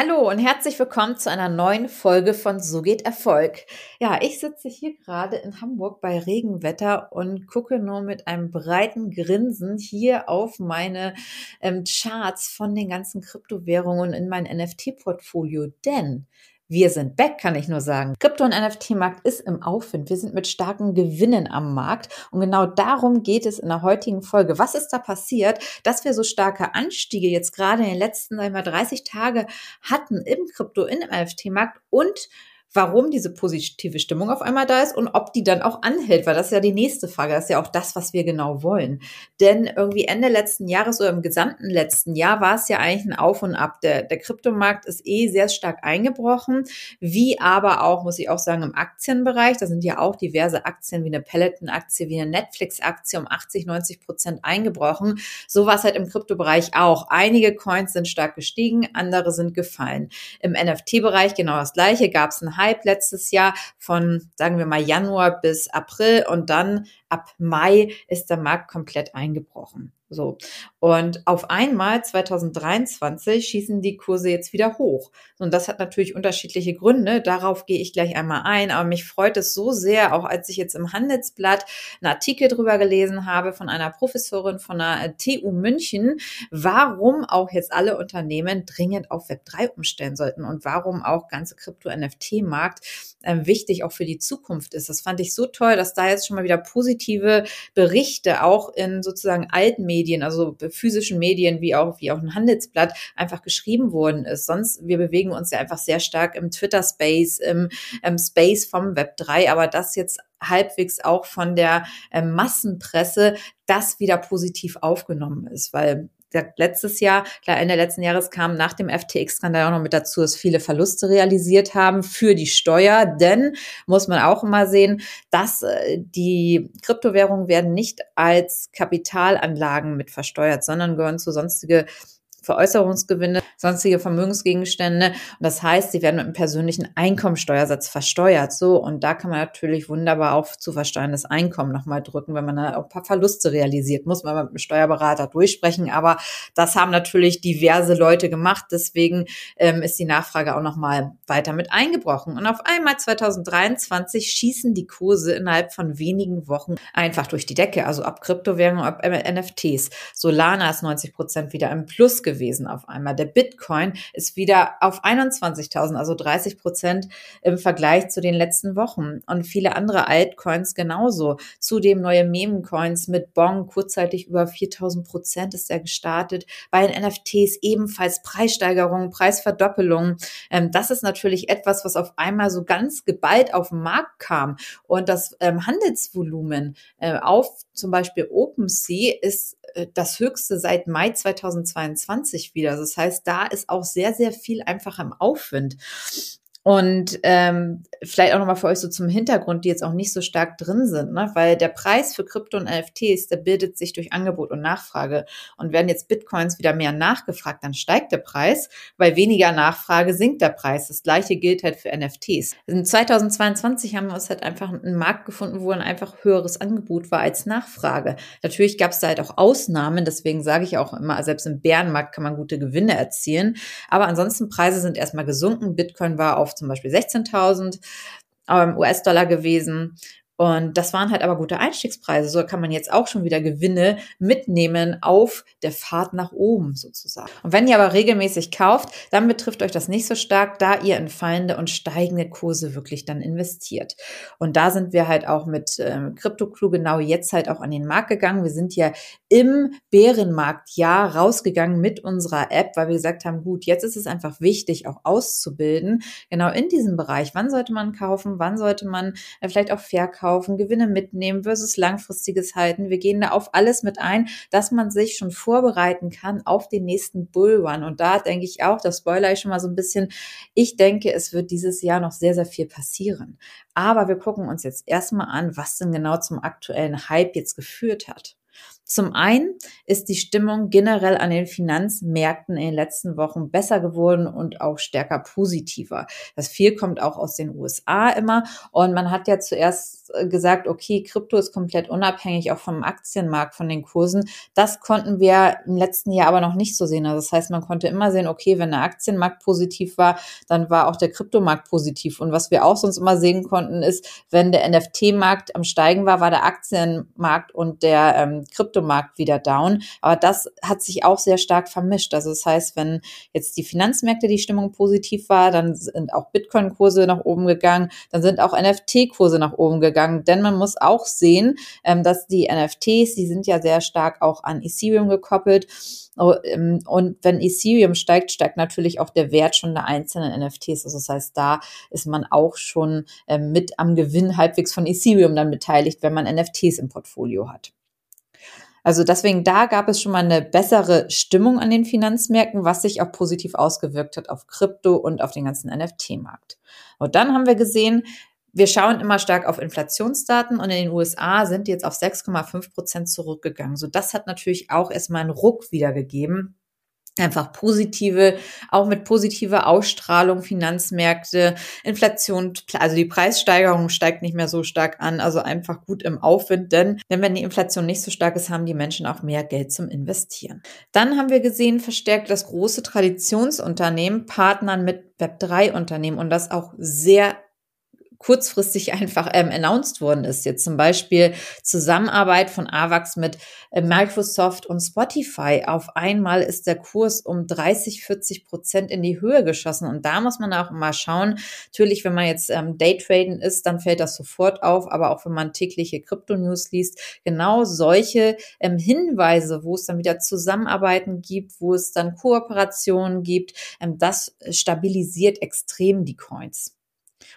Hallo und herzlich willkommen zu einer neuen Folge von So geht Erfolg. Ja, ich sitze hier gerade in Hamburg bei Regenwetter und gucke nur mit einem breiten Grinsen hier auf meine ähm, Charts von den ganzen Kryptowährungen in mein NFT-Portfolio, denn wir sind back, kann ich nur sagen. Krypto- und NFT-Markt ist im Aufwind. Wir sind mit starken Gewinnen am Markt. Und genau darum geht es in der heutigen Folge. Was ist da passiert, dass wir so starke Anstiege jetzt gerade in den letzten, sagen wir, 30 Tage hatten im Krypto, im NFT-Markt und warum diese positive Stimmung auf einmal da ist und ob die dann auch anhält, weil das ist ja die nächste Frage. Das ist ja auch das, was wir genau wollen. Denn irgendwie Ende letzten Jahres oder im gesamten letzten Jahr war es ja eigentlich ein Auf und Ab. Der, der Kryptomarkt ist eh sehr stark eingebrochen, wie aber auch, muss ich auch sagen, im Aktienbereich. Da sind ja auch diverse Aktien wie eine Peloton-Aktie, wie eine Netflix-Aktie um 80, 90 Prozent eingebrochen. So war es halt im Kryptobereich auch. Einige Coins sind stark gestiegen, andere sind gefallen. Im NFT-Bereich genau das gleiche, gab es einen Hype letztes Jahr von, sagen wir mal, Januar bis April und dann ab Mai ist der Markt komplett eingebrochen. So. Und auf einmal 2023 schießen die Kurse jetzt wieder hoch. Und das hat natürlich unterschiedliche Gründe. Darauf gehe ich gleich einmal ein. Aber mich freut es so sehr, auch als ich jetzt im Handelsblatt einen Artikel drüber gelesen habe von einer Professorin von der TU München, warum auch jetzt alle Unternehmen dringend auf Web 3 umstellen sollten und warum auch ganze Krypto-NFT-Markt äh, wichtig auch für die Zukunft ist. Das fand ich so toll, dass da jetzt schon mal wieder positive Berichte auch in sozusagen alten Medien also physischen Medien wie auch, wie auch ein Handelsblatt einfach geschrieben worden ist. Sonst, wir bewegen uns ja einfach sehr stark im Twitter-Space, im, im Space vom Web 3, aber das jetzt halbwegs auch von der äh, Massenpresse, das wieder positiv aufgenommen ist, weil letztes Jahr, klar, Ende letzten Jahres kam nach dem FTX-Skandal auch noch mit dazu, dass viele Verluste realisiert haben für die Steuer. Denn, muss man auch immer sehen, dass äh, die Kryptowährungen werden nicht als Kapitalanlagen mit versteuert, sondern gehören zu sonstige Veräußerungsgewinne, sonstige Vermögensgegenstände. Und das heißt, sie werden mit einem persönlichen Einkommensteuersatz versteuert. So, und da kann man natürlich wunderbar auf zu versteuerndes Einkommen nochmal drücken, wenn man da auch ein paar Verluste realisiert. Muss man mit dem Steuerberater durchsprechen. Aber das haben natürlich diverse Leute gemacht. Deswegen ähm, ist die Nachfrage auch nochmal weiter mit eingebrochen. Und auf einmal 2023 schießen die Kurse innerhalb von wenigen Wochen einfach durch die Decke. Also ab Kryptowährungen, ab NFTs. Solana ist 90 Prozent wieder im Plus gewesen auf einmal. Der Bitcoin ist wieder auf 21.000, also 30 Prozent im Vergleich zu den letzten Wochen. Und viele andere Altcoins genauso. Zudem neue Meme-Coins mit Bong, kurzzeitig über 4.000 Prozent ist er gestartet. Bei den NFTs ebenfalls Preissteigerungen, Preisverdoppelungen. Ähm, das ist natürlich etwas, was auf einmal so ganz geballt auf den Markt kam. Und das ähm, Handelsvolumen äh, auf zum Beispiel OpenSea ist äh, das höchste seit Mai 2022 wieder. Das heißt, da ist auch sehr, sehr viel einfach im Aufwind. Und ähm, vielleicht auch nochmal für euch so zum Hintergrund, die jetzt auch nicht so stark drin sind, ne? weil der Preis für Krypto und NFTs, der bildet sich durch Angebot und Nachfrage. Und werden jetzt Bitcoins wieder mehr nachgefragt, dann steigt der Preis, weil weniger Nachfrage sinkt der Preis. Das gleiche gilt halt für NFTs. In 2022 haben wir uns halt einfach einen Markt gefunden, wo ein einfach höheres Angebot war als Nachfrage. Natürlich gab es da halt auch Ausnahmen, deswegen sage ich auch immer, selbst im Bärenmarkt kann man gute Gewinne erzielen. Aber ansonsten Preise sind erstmal gesunken. Bitcoin war auf zum Beispiel 16.000 ähm, US-Dollar gewesen. Und das waren halt aber gute Einstiegspreise. So kann man jetzt auch schon wieder Gewinne mitnehmen auf der Fahrt nach oben sozusagen. Und wenn ihr aber regelmäßig kauft, dann betrifft euch das nicht so stark, da ihr in fallende und steigende Kurse wirklich dann investiert. Und da sind wir halt auch mit ähm, CryptoClue genau jetzt halt auch an den Markt gegangen. Wir sind ja im Bärenmarktjahr rausgegangen mit unserer App, weil wir gesagt haben, gut, jetzt ist es einfach wichtig, auch auszubilden, genau in diesem Bereich. Wann sollte man kaufen? Wann sollte man äh, vielleicht auch verkaufen? Kaufen, Gewinne mitnehmen versus langfristiges halten. Wir gehen da auf alles mit ein, dass man sich schon vorbereiten kann auf den nächsten Bullrun. Und da denke ich auch, das spoiler ich schon mal so ein bisschen. Ich denke, es wird dieses Jahr noch sehr, sehr viel passieren. Aber wir gucken uns jetzt erstmal an, was denn genau zum aktuellen Hype jetzt geführt hat. Zum einen ist die Stimmung generell an den Finanzmärkten in den letzten Wochen besser geworden und auch stärker positiver. Das viel kommt auch aus den USA immer. Und man hat ja zuerst äh, gesagt, okay, Krypto ist komplett unabhängig auch vom Aktienmarkt, von den Kursen. Das konnten wir im letzten Jahr aber noch nicht so sehen. Also das heißt, man konnte immer sehen, okay, wenn der Aktienmarkt positiv war, dann war auch der Kryptomarkt positiv. Und was wir auch sonst immer sehen konnten, ist, wenn der NFT-Markt am Steigen war, war der Aktienmarkt und der ähm, Krypto Kryptomarkt wieder down. Aber das hat sich auch sehr stark vermischt. Also das heißt, wenn jetzt die Finanzmärkte die Stimmung positiv war, dann sind auch Bitcoin-Kurse nach oben gegangen, dann sind auch NFT-Kurse nach oben gegangen. Denn man muss auch sehen, ähm, dass die NFTs, die sind ja sehr stark auch an Ethereum gekoppelt. Oh, ähm, und wenn Ethereum steigt, steigt natürlich auch der Wert schon der einzelnen NFTs. Also das heißt, da ist man auch schon ähm, mit am Gewinn halbwegs von Ethereum dann beteiligt, wenn man NFTs im Portfolio hat. Also deswegen da gab es schon mal eine bessere Stimmung an den Finanzmärkten, was sich auch positiv ausgewirkt hat auf Krypto und auf den ganzen NFT-Markt. Und dann haben wir gesehen, wir schauen immer stark auf Inflationsdaten und in den USA sind die jetzt auf 6,5 Prozent zurückgegangen. So das hat natürlich auch erstmal einen Ruck wiedergegeben einfach positive, auch mit positiver Ausstrahlung Finanzmärkte, Inflation, also die Preissteigerung steigt nicht mehr so stark an, also einfach gut im Aufwind, denn, wenn die Inflation nicht so stark ist, haben die Menschen auch mehr Geld zum Investieren. Dann haben wir gesehen, verstärkt das große Traditionsunternehmen partnern mit Web3-Unternehmen und das auch sehr kurzfristig einfach ähm, announced worden ist. Jetzt zum Beispiel Zusammenarbeit von AVAX mit äh, Microsoft und Spotify. Auf einmal ist der Kurs um 30, 40 Prozent in die Höhe geschossen. Und da muss man auch mal schauen. Natürlich, wenn man jetzt ähm, Daytraden ist, dann fällt das sofort auf. Aber auch wenn man tägliche Krypto-News liest, genau solche ähm, Hinweise, wo es dann wieder Zusammenarbeiten gibt, wo es dann Kooperationen gibt, ähm, das stabilisiert extrem die Coins.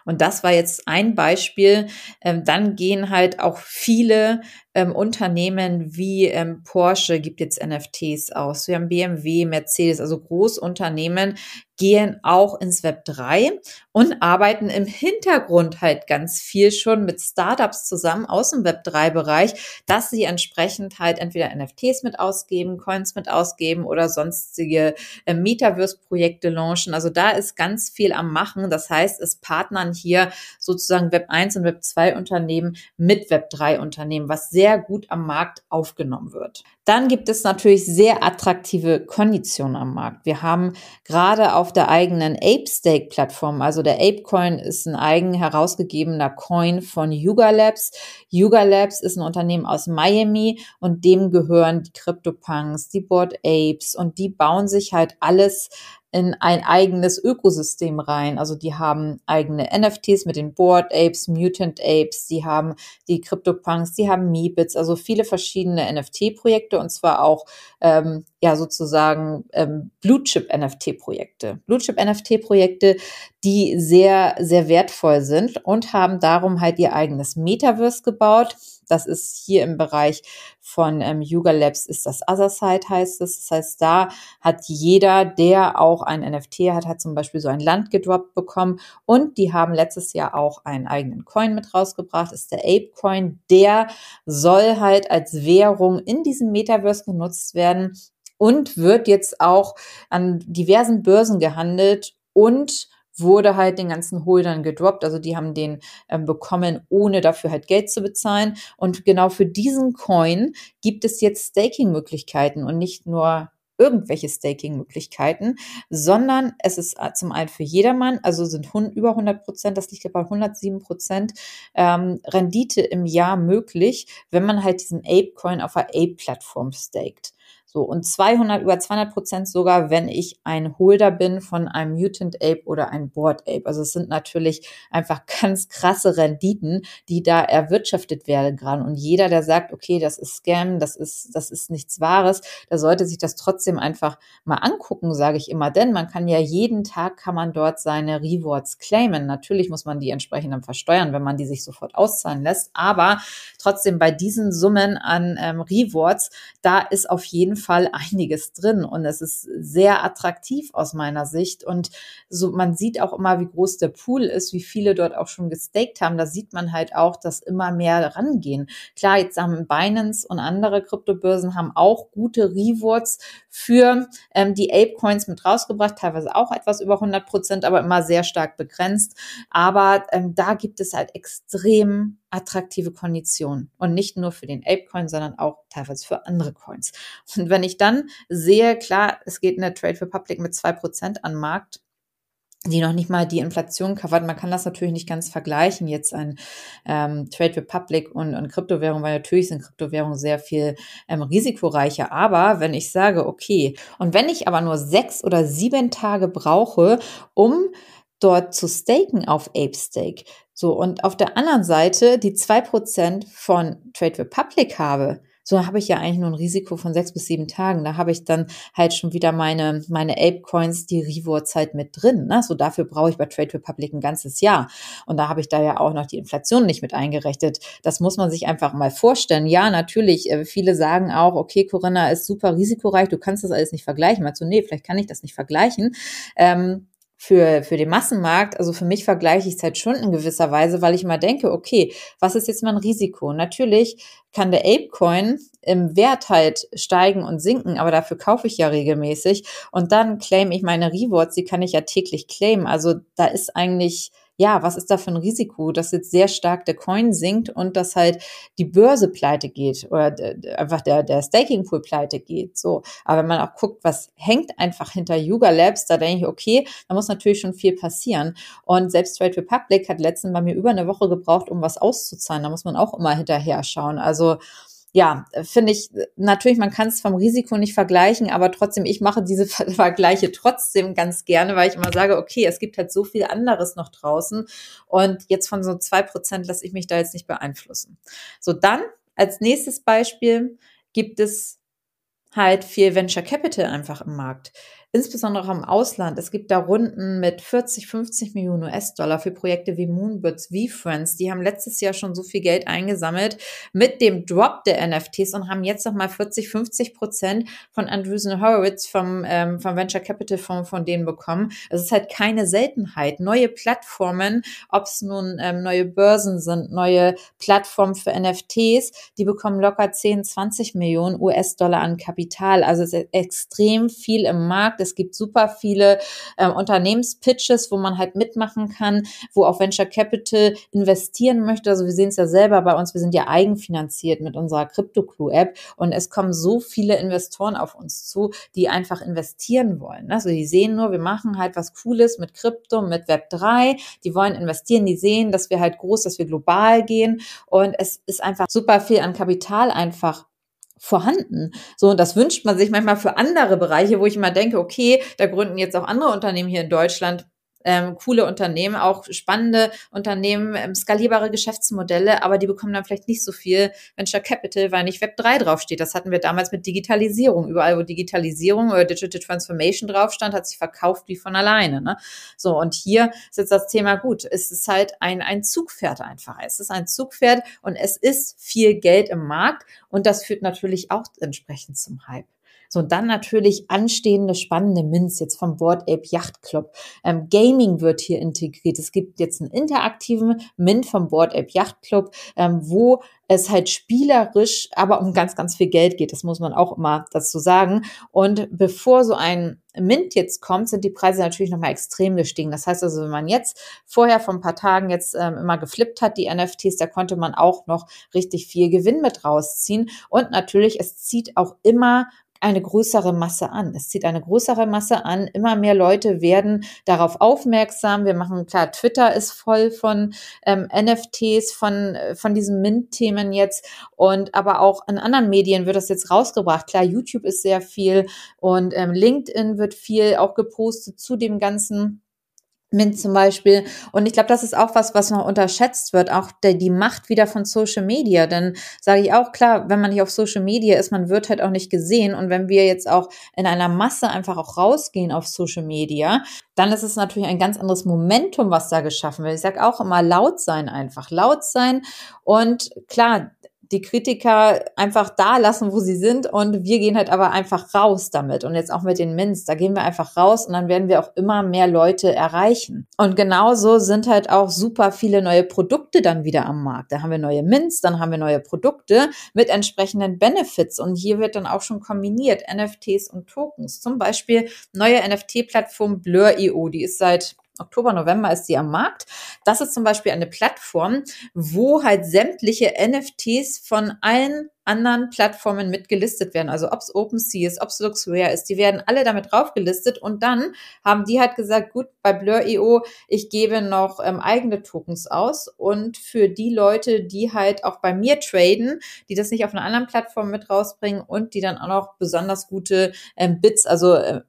Und das war jetzt ein Beispiel. Ähm, dann gehen halt auch viele ähm, Unternehmen wie ähm, Porsche gibt jetzt NFTs aus. Wir haben BMW, Mercedes, also Großunternehmen gehen auch ins Web 3 und arbeiten im Hintergrund halt ganz viel schon mit Startups zusammen aus dem Web 3 Bereich, dass sie entsprechend halt entweder NFTs mit ausgeben, Coins mit ausgeben oder sonstige äh, Metaverse Projekte launchen. Also da ist ganz viel am machen. Das heißt, es partnern hier sozusagen Web 1 und Web 2 Unternehmen mit Web 3 Unternehmen, was sehr gut am Markt aufgenommen wird. Dann gibt es natürlich sehr attraktive Konditionen am Markt. Wir haben gerade auf der eigenen Ape-Stake-Plattform, also der Ape-Coin ist ein eigen herausgegebener Coin von Yuga Labs. Yuga Labs ist ein Unternehmen aus Miami und dem gehören die CryptoPunks, die Board Apes und die bauen sich halt alles in ein eigenes Ökosystem rein. Also die haben eigene NFTs mit den Board Apes, Mutant Apes, die haben die CryptoPunks, die haben Meebits, also viele verschiedene NFT-Projekte und zwar auch ähm, ja sozusagen ähm, Blue Chip NFT-Projekte. Blue Chip NFT-Projekte, die sehr, sehr wertvoll sind und haben darum halt ihr eigenes Metaverse gebaut das ist hier im Bereich von ähm, Yuga Labs ist das Other Side heißt es. Das heißt, da hat jeder, der auch ein NFT hat, hat zum Beispiel so ein Land gedroppt bekommen. Und die haben letztes Jahr auch einen eigenen Coin mit rausgebracht. Ist der Ape Coin. Der soll halt als Währung in diesem Metaverse genutzt werden und wird jetzt auch an diversen Börsen gehandelt und wurde halt den ganzen Holdern gedroppt. Also die haben den ähm, bekommen, ohne dafür halt Geld zu bezahlen. Und genau für diesen Coin gibt es jetzt Staking-Möglichkeiten und nicht nur irgendwelche Staking-Möglichkeiten, sondern es ist äh, zum einen für jedermann, also sind über 100 Prozent, das liegt bei 107 Prozent ähm, Rendite im Jahr möglich, wenn man halt diesen Ape-Coin auf der Ape-Plattform staked. So, und 200, über 200 Prozent sogar, wenn ich ein Holder bin von einem Mutant Ape oder ein Board Ape. Also es sind natürlich einfach ganz krasse Renditen, die da erwirtschaftet werden gerade. Und jeder, der sagt, okay, das ist Scam, das ist, das ist nichts Wahres, der sollte sich das trotzdem einfach mal angucken, sage ich immer. Denn man kann ja jeden Tag, kann man dort seine Rewards claimen. Natürlich muss man die entsprechend dann versteuern, wenn man die sich sofort auszahlen lässt. Aber trotzdem bei diesen Summen an ähm, Rewards, da ist auf jeden Fall einiges drin und es ist sehr attraktiv aus meiner Sicht und so man sieht auch immer, wie groß der Pool ist, wie viele dort auch schon gestaked haben. Da sieht man halt auch, dass immer mehr rangehen. Klar, jetzt haben Binance und andere Kryptobörsen haben auch gute Rewards für ähm, die Ape Coins mit rausgebracht, teilweise auch etwas über 100 Prozent, aber immer sehr stark begrenzt. Aber ähm, da gibt es halt extrem attraktive Konditionen und nicht nur für den Ape-Coin, sondern auch teilweise für andere Coins. Und wenn ich dann sehe, klar, es geht in der Trade Republic mit zwei Prozent an Markt, die noch nicht mal die Inflation covert. Man kann das natürlich nicht ganz vergleichen, jetzt ein ähm, Trade Republic und, und Kryptowährung, weil natürlich sind Kryptowährungen sehr viel ähm, risikoreicher. Aber wenn ich sage, okay, und wenn ich aber nur sechs oder sieben Tage brauche, um dort zu staken auf ApeStake, so, und auf der anderen Seite die zwei Prozent von Trade Republic habe, so habe ich ja eigentlich nur ein Risiko von sechs bis sieben Tagen. Da habe ich dann halt schon wieder meine, meine Ape-Coins, die Reward-Zeit mit drin. Ne? So dafür brauche ich bei Trade Republic ein ganzes Jahr. Und da habe ich da ja auch noch die Inflation nicht mit eingerechnet. Das muss man sich einfach mal vorstellen. Ja, natürlich, äh, viele sagen auch, okay, Corinna ist super risikoreich, du kannst das alles nicht vergleichen. Mal so, nee, vielleicht kann ich das nicht vergleichen. Ähm, für, für den Massenmarkt, also für mich vergleiche ich es halt schon in gewisser Weise, weil ich immer denke, okay, was ist jetzt mein Risiko? Natürlich kann der Apecoin im Wert halt steigen und sinken, aber dafür kaufe ich ja regelmäßig und dann claim ich meine Rewards, die kann ich ja täglich claimen. Also da ist eigentlich ja, was ist da für ein Risiko, dass jetzt sehr stark der Coin sinkt und dass halt die Börse pleite geht oder einfach der, der Staking Pool pleite geht. So. Aber wenn man auch guckt, was hängt einfach hinter Yuga Labs, da denke ich, okay, da muss natürlich schon viel passieren. Und selbst Trade Republic hat letztens bei mir über eine Woche gebraucht, um was auszuzahlen. Da muss man auch immer hinterher schauen. Also, ja, finde ich, natürlich, man kann es vom Risiko nicht vergleichen, aber trotzdem, ich mache diese Vergleiche trotzdem ganz gerne, weil ich immer sage, okay, es gibt halt so viel anderes noch draußen und jetzt von so zwei Prozent lasse ich mich da jetzt nicht beeinflussen. So, dann als nächstes Beispiel gibt es halt viel Venture Capital einfach im Markt insbesondere auch im Ausland. Es gibt da Runden mit 40, 50 Millionen US-Dollar für Projekte wie Moonbirds, wie Friends. Die haben letztes Jahr schon so viel Geld eingesammelt mit dem Drop der NFTs und haben jetzt nochmal 40, 50 Prozent von Andreessen Horowitz vom, ähm, vom Venture Capital Fonds von denen bekommen. Es ist halt keine Seltenheit. Neue Plattformen, ob es nun ähm, neue Börsen sind, neue Plattformen für NFTs, die bekommen locker 10, 20 Millionen US-Dollar an Kapital. Also es ist extrem viel im Markt es gibt super viele äh, Unternehmenspitches, wo man halt mitmachen kann, wo auch Venture Capital investieren möchte. Also wir sehen es ja selber bei uns, wir sind ja eigenfinanziert mit unserer Crypto Clue App und es kommen so viele Investoren auf uns zu, die einfach investieren wollen. Also die sehen nur, wir machen halt was Cooles mit Krypto, mit Web 3, die wollen investieren, die sehen, dass wir halt groß, dass wir global gehen. Und es ist einfach super viel an Kapital einfach vorhanden. So, und das wünscht man sich manchmal für andere Bereiche, wo ich immer denke, okay, da gründen jetzt auch andere Unternehmen hier in Deutschland ähm, coole Unternehmen, auch spannende Unternehmen, ähm, skalierbare Geschäftsmodelle, aber die bekommen dann vielleicht nicht so viel Venture Capital, weil nicht Web 3 draufsteht. Das hatten wir damals mit Digitalisierung. Überall, wo Digitalisierung oder Digital Transformation draufstand, hat sich verkauft wie von alleine. Ne? So, und hier ist jetzt das Thema gut. Es ist halt ein, ein Zugpferd einfach. Es ist ein Zugpferd und es ist viel Geld im Markt und das führt natürlich auch entsprechend zum Hype. So, dann natürlich anstehende spannende Mints jetzt vom Board Ape Yacht Club. Ähm, Gaming wird hier integriert. Es gibt jetzt einen interaktiven Mint vom Board Ape Yacht Club, ähm, wo es halt spielerisch, aber um ganz, ganz viel Geld geht. Das muss man auch immer dazu sagen. Und bevor so ein Mint jetzt kommt, sind die Preise natürlich nochmal extrem gestiegen. Das heißt also, wenn man jetzt vorher vor ein paar Tagen jetzt ähm, immer geflippt hat, die NFTs, da konnte man auch noch richtig viel Gewinn mit rausziehen. Und natürlich, es zieht auch immer eine größere Masse an. Es zieht eine größere Masse an. Immer mehr Leute werden darauf aufmerksam. Wir machen klar, Twitter ist voll von ähm, NFTs, von, äh, von diesen Mint-Themen jetzt. Und aber auch in anderen Medien wird das jetzt rausgebracht. Klar, YouTube ist sehr viel und ähm, LinkedIn wird viel auch gepostet zu dem ganzen Mint zum Beispiel. Und ich glaube, das ist auch was, was noch unterschätzt wird, auch der, die Macht wieder von Social Media. Denn sage ich auch, klar, wenn man nicht auf Social Media ist, man wird halt auch nicht gesehen. Und wenn wir jetzt auch in einer Masse einfach auch rausgehen auf Social Media, dann ist es natürlich ein ganz anderes Momentum, was da geschaffen wird. Ich sage auch immer laut sein einfach, laut sein. Und klar, die Kritiker einfach da lassen, wo sie sind und wir gehen halt aber einfach raus damit. Und jetzt auch mit den Mints, da gehen wir einfach raus und dann werden wir auch immer mehr Leute erreichen. Und genauso sind halt auch super viele neue Produkte dann wieder am Markt. Da haben wir neue Mints, dann haben wir neue Produkte mit entsprechenden Benefits und hier wird dann auch schon kombiniert NFTs und Tokens. Zum Beispiel neue NFT-Plattform Blur.io, die ist seit Oktober, November ist sie am Markt. Das ist zum Beispiel eine Plattform, wo halt sämtliche NFTs von allen anderen Plattformen mitgelistet werden. Also ob es OpenSea ist, ob es LuxRare ist, die werden alle damit draufgelistet und dann haben die halt gesagt, gut, bei Blur.io, ich gebe noch ähm, eigene Tokens aus und für die Leute, die halt auch bei mir traden, die das nicht auf einer anderen Plattform mit rausbringen und die dann auch noch besonders gute ähm, Bits, also äh,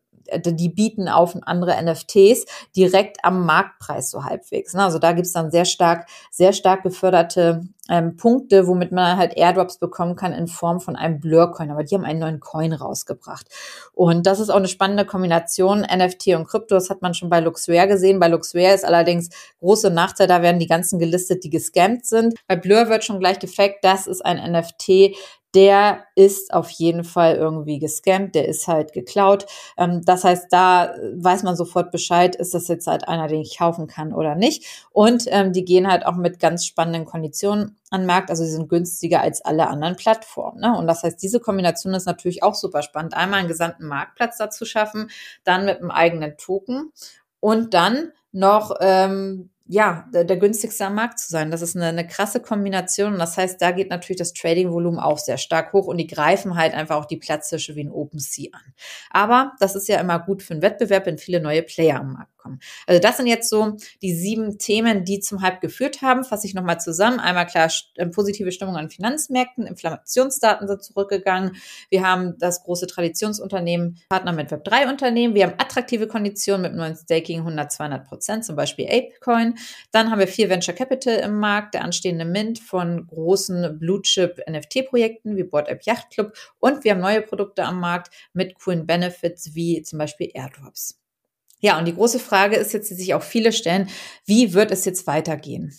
die bieten auf andere NFTs direkt am Marktpreis so halbwegs. Ne? Also da gibt's dann sehr stark, sehr stark geförderte ähm, Punkte, womit man halt Airdrops bekommen kann in Form von einem Blur-Coin. Aber die haben einen neuen Coin rausgebracht. Und das ist auch eine spannende Kombination. NFT und Krypto, das hat man schon bei Luxware gesehen. Bei Luxware ist allerdings große Nachteil, da werden die ganzen gelistet, die gescampt sind. Bei Blur wird schon gleich gefaked, das ist ein NFT, der ist auf jeden Fall irgendwie gescampt, der ist halt geklaut. Ähm, das heißt, da weiß man sofort Bescheid, ist das jetzt halt einer, den ich kaufen kann oder nicht. Und ähm, die gehen halt auch mit ganz spannenden Konditionen an Markt, also sie sind günstiger als alle anderen Plattformen. Ne? Und das heißt, diese Kombination ist natürlich auch super spannend. Einmal einen gesamten Marktplatz dazu schaffen, dann mit einem eigenen Token und dann noch ähm, ja, der, der, günstigste am Markt zu sein. Das ist eine, eine krasse Kombination. Und das heißt, da geht natürlich das Trading-Volumen auch sehr stark hoch und die greifen halt einfach auch die Platzhirsche wie ein OpenSea an. Aber das ist ja immer gut für einen Wettbewerb, wenn viele neue Player am Markt kommen. Also das sind jetzt so die sieben Themen, die zum Hype geführt haben. Fasse ich nochmal zusammen. Einmal klar, äh, positive Stimmung an Finanzmärkten, Inflationsdaten sind zurückgegangen. Wir haben das große Traditionsunternehmen, Partner mit Web3-Unternehmen. Wir haben attraktive Konditionen mit neuen Staking 100, 200 Prozent, zum Beispiel Apecoin. Dann haben wir viel Venture Capital im Markt, der anstehende Mint von großen Blue-Chip NFT-Projekten wie Board App Yacht Club. Und wir haben neue Produkte am Markt mit coolen Benefits wie zum Beispiel Airdrops. Ja, und die große Frage ist jetzt, die sich auch viele stellen, wie wird es jetzt weitergehen?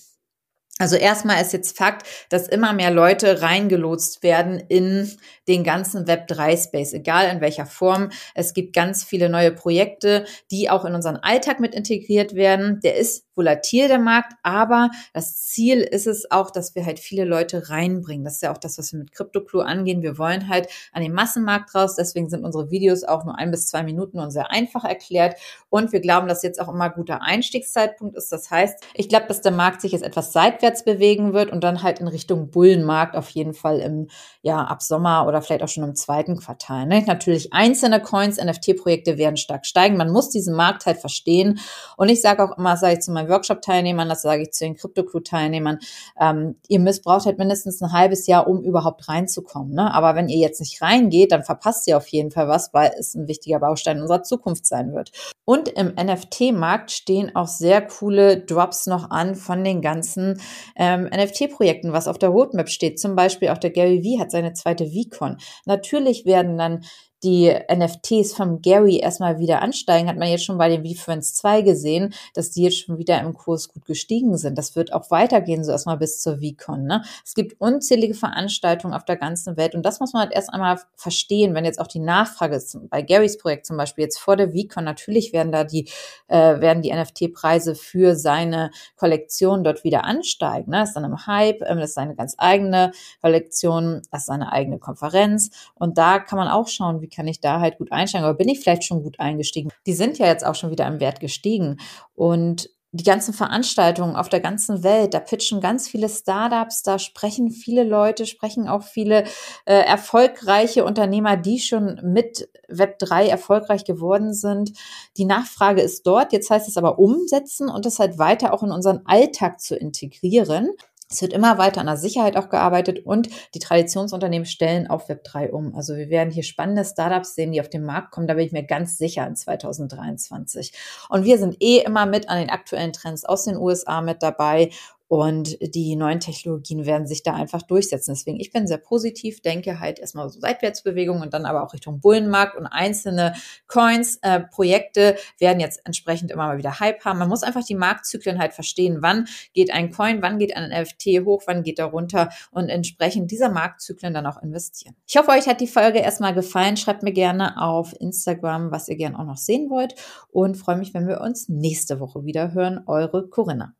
Also erstmal ist jetzt Fakt, dass immer mehr Leute reingelotst werden in den ganzen Web3-Space, egal in welcher Form. Es gibt ganz viele neue Projekte, die auch in unseren Alltag mit integriert werden. Der ist volatil, der Markt, aber das Ziel ist es auch, dass wir halt viele Leute reinbringen. Das ist ja auch das, was wir mit CryptoClue angehen. Wir wollen halt an den Massenmarkt raus. Deswegen sind unsere Videos auch nur ein bis zwei Minuten und sehr einfach erklärt. Und wir glauben, dass jetzt auch immer guter Einstiegszeitpunkt ist. Das heißt, ich glaube, dass der Markt sich jetzt etwas seitwärts bewegen wird und dann halt in Richtung Bullenmarkt auf jeden Fall im, ja, ab Sommer oder vielleicht auch schon im zweiten Quartal. Ne? Natürlich einzelne Coins, NFT-Projekte werden stark steigen. Man muss diesen Markt halt verstehen. Und ich sage auch immer, sage ich zu meinen Workshop-Teilnehmern, das sage ich zu den Crypto-Crew-Teilnehmern, ähm, ihr müsst, braucht halt mindestens ein halbes Jahr, um überhaupt reinzukommen. Ne? Aber wenn ihr jetzt nicht reingeht, dann verpasst ihr auf jeden Fall was, weil es ein wichtiger Baustein unserer Zukunft sein wird. Und im NFT-Markt stehen auch sehr coole Drops noch an von den ganzen ähm, NFT-Projekten, was auf der Roadmap steht. Zum Beispiel auch der Gary V hat seine zweite VCon. Natürlich werden dann die NFTs von Gary erstmal wieder ansteigen, hat man jetzt schon bei den V-Friends 2 gesehen, dass die jetzt schon wieder im Kurs gut gestiegen sind. Das wird auch weitergehen, so erstmal bis zur VCon. Ne? Es gibt unzählige Veranstaltungen auf der ganzen Welt und das muss man halt erst einmal verstehen, wenn jetzt auch die Nachfrage ist, bei Garys Projekt zum Beispiel jetzt vor der VCon, natürlich werden da die, äh, werden die NFT-Preise für seine Kollektion dort wieder ansteigen. Ne? Das ist dann im Hype, ähm, das ist seine ganz eigene Kollektion, das ist seine eigene Konferenz und da kann man auch schauen, wie kann ich da halt gut einsteigen? Aber bin ich vielleicht schon gut eingestiegen? Die sind ja jetzt auch schon wieder im Wert gestiegen. Und die ganzen Veranstaltungen auf der ganzen Welt, da pitchen ganz viele Startups, da sprechen viele Leute, sprechen auch viele äh, erfolgreiche Unternehmer, die schon mit Web3 erfolgreich geworden sind. Die Nachfrage ist dort, jetzt heißt es aber umsetzen und das halt weiter auch in unseren Alltag zu integrieren. Es wird immer weiter an der Sicherheit auch gearbeitet und die Traditionsunternehmen stellen auf Web3 um. Also wir werden hier spannende Startups sehen, die auf den Markt kommen. Da bin ich mir ganz sicher in 2023. Und wir sind eh immer mit an den aktuellen Trends aus den USA mit dabei und die neuen Technologien werden sich da einfach durchsetzen. Deswegen, ich bin sehr positiv, denke halt erstmal so Seitwärtsbewegung und dann aber auch Richtung Bullenmarkt und einzelne Coins, äh, Projekte werden jetzt entsprechend immer mal wieder Hype haben. Man muss einfach die Marktzyklen halt verstehen. Wann geht ein Coin, wann geht ein NFT hoch, wann geht er runter und entsprechend dieser Marktzyklen dann auch investieren. Ich hoffe, euch hat die Folge erstmal gefallen. Schreibt mir gerne auf Instagram, was ihr gerne auch noch sehen wollt und freue mich, wenn wir uns nächste Woche wieder hören. Eure Corinna.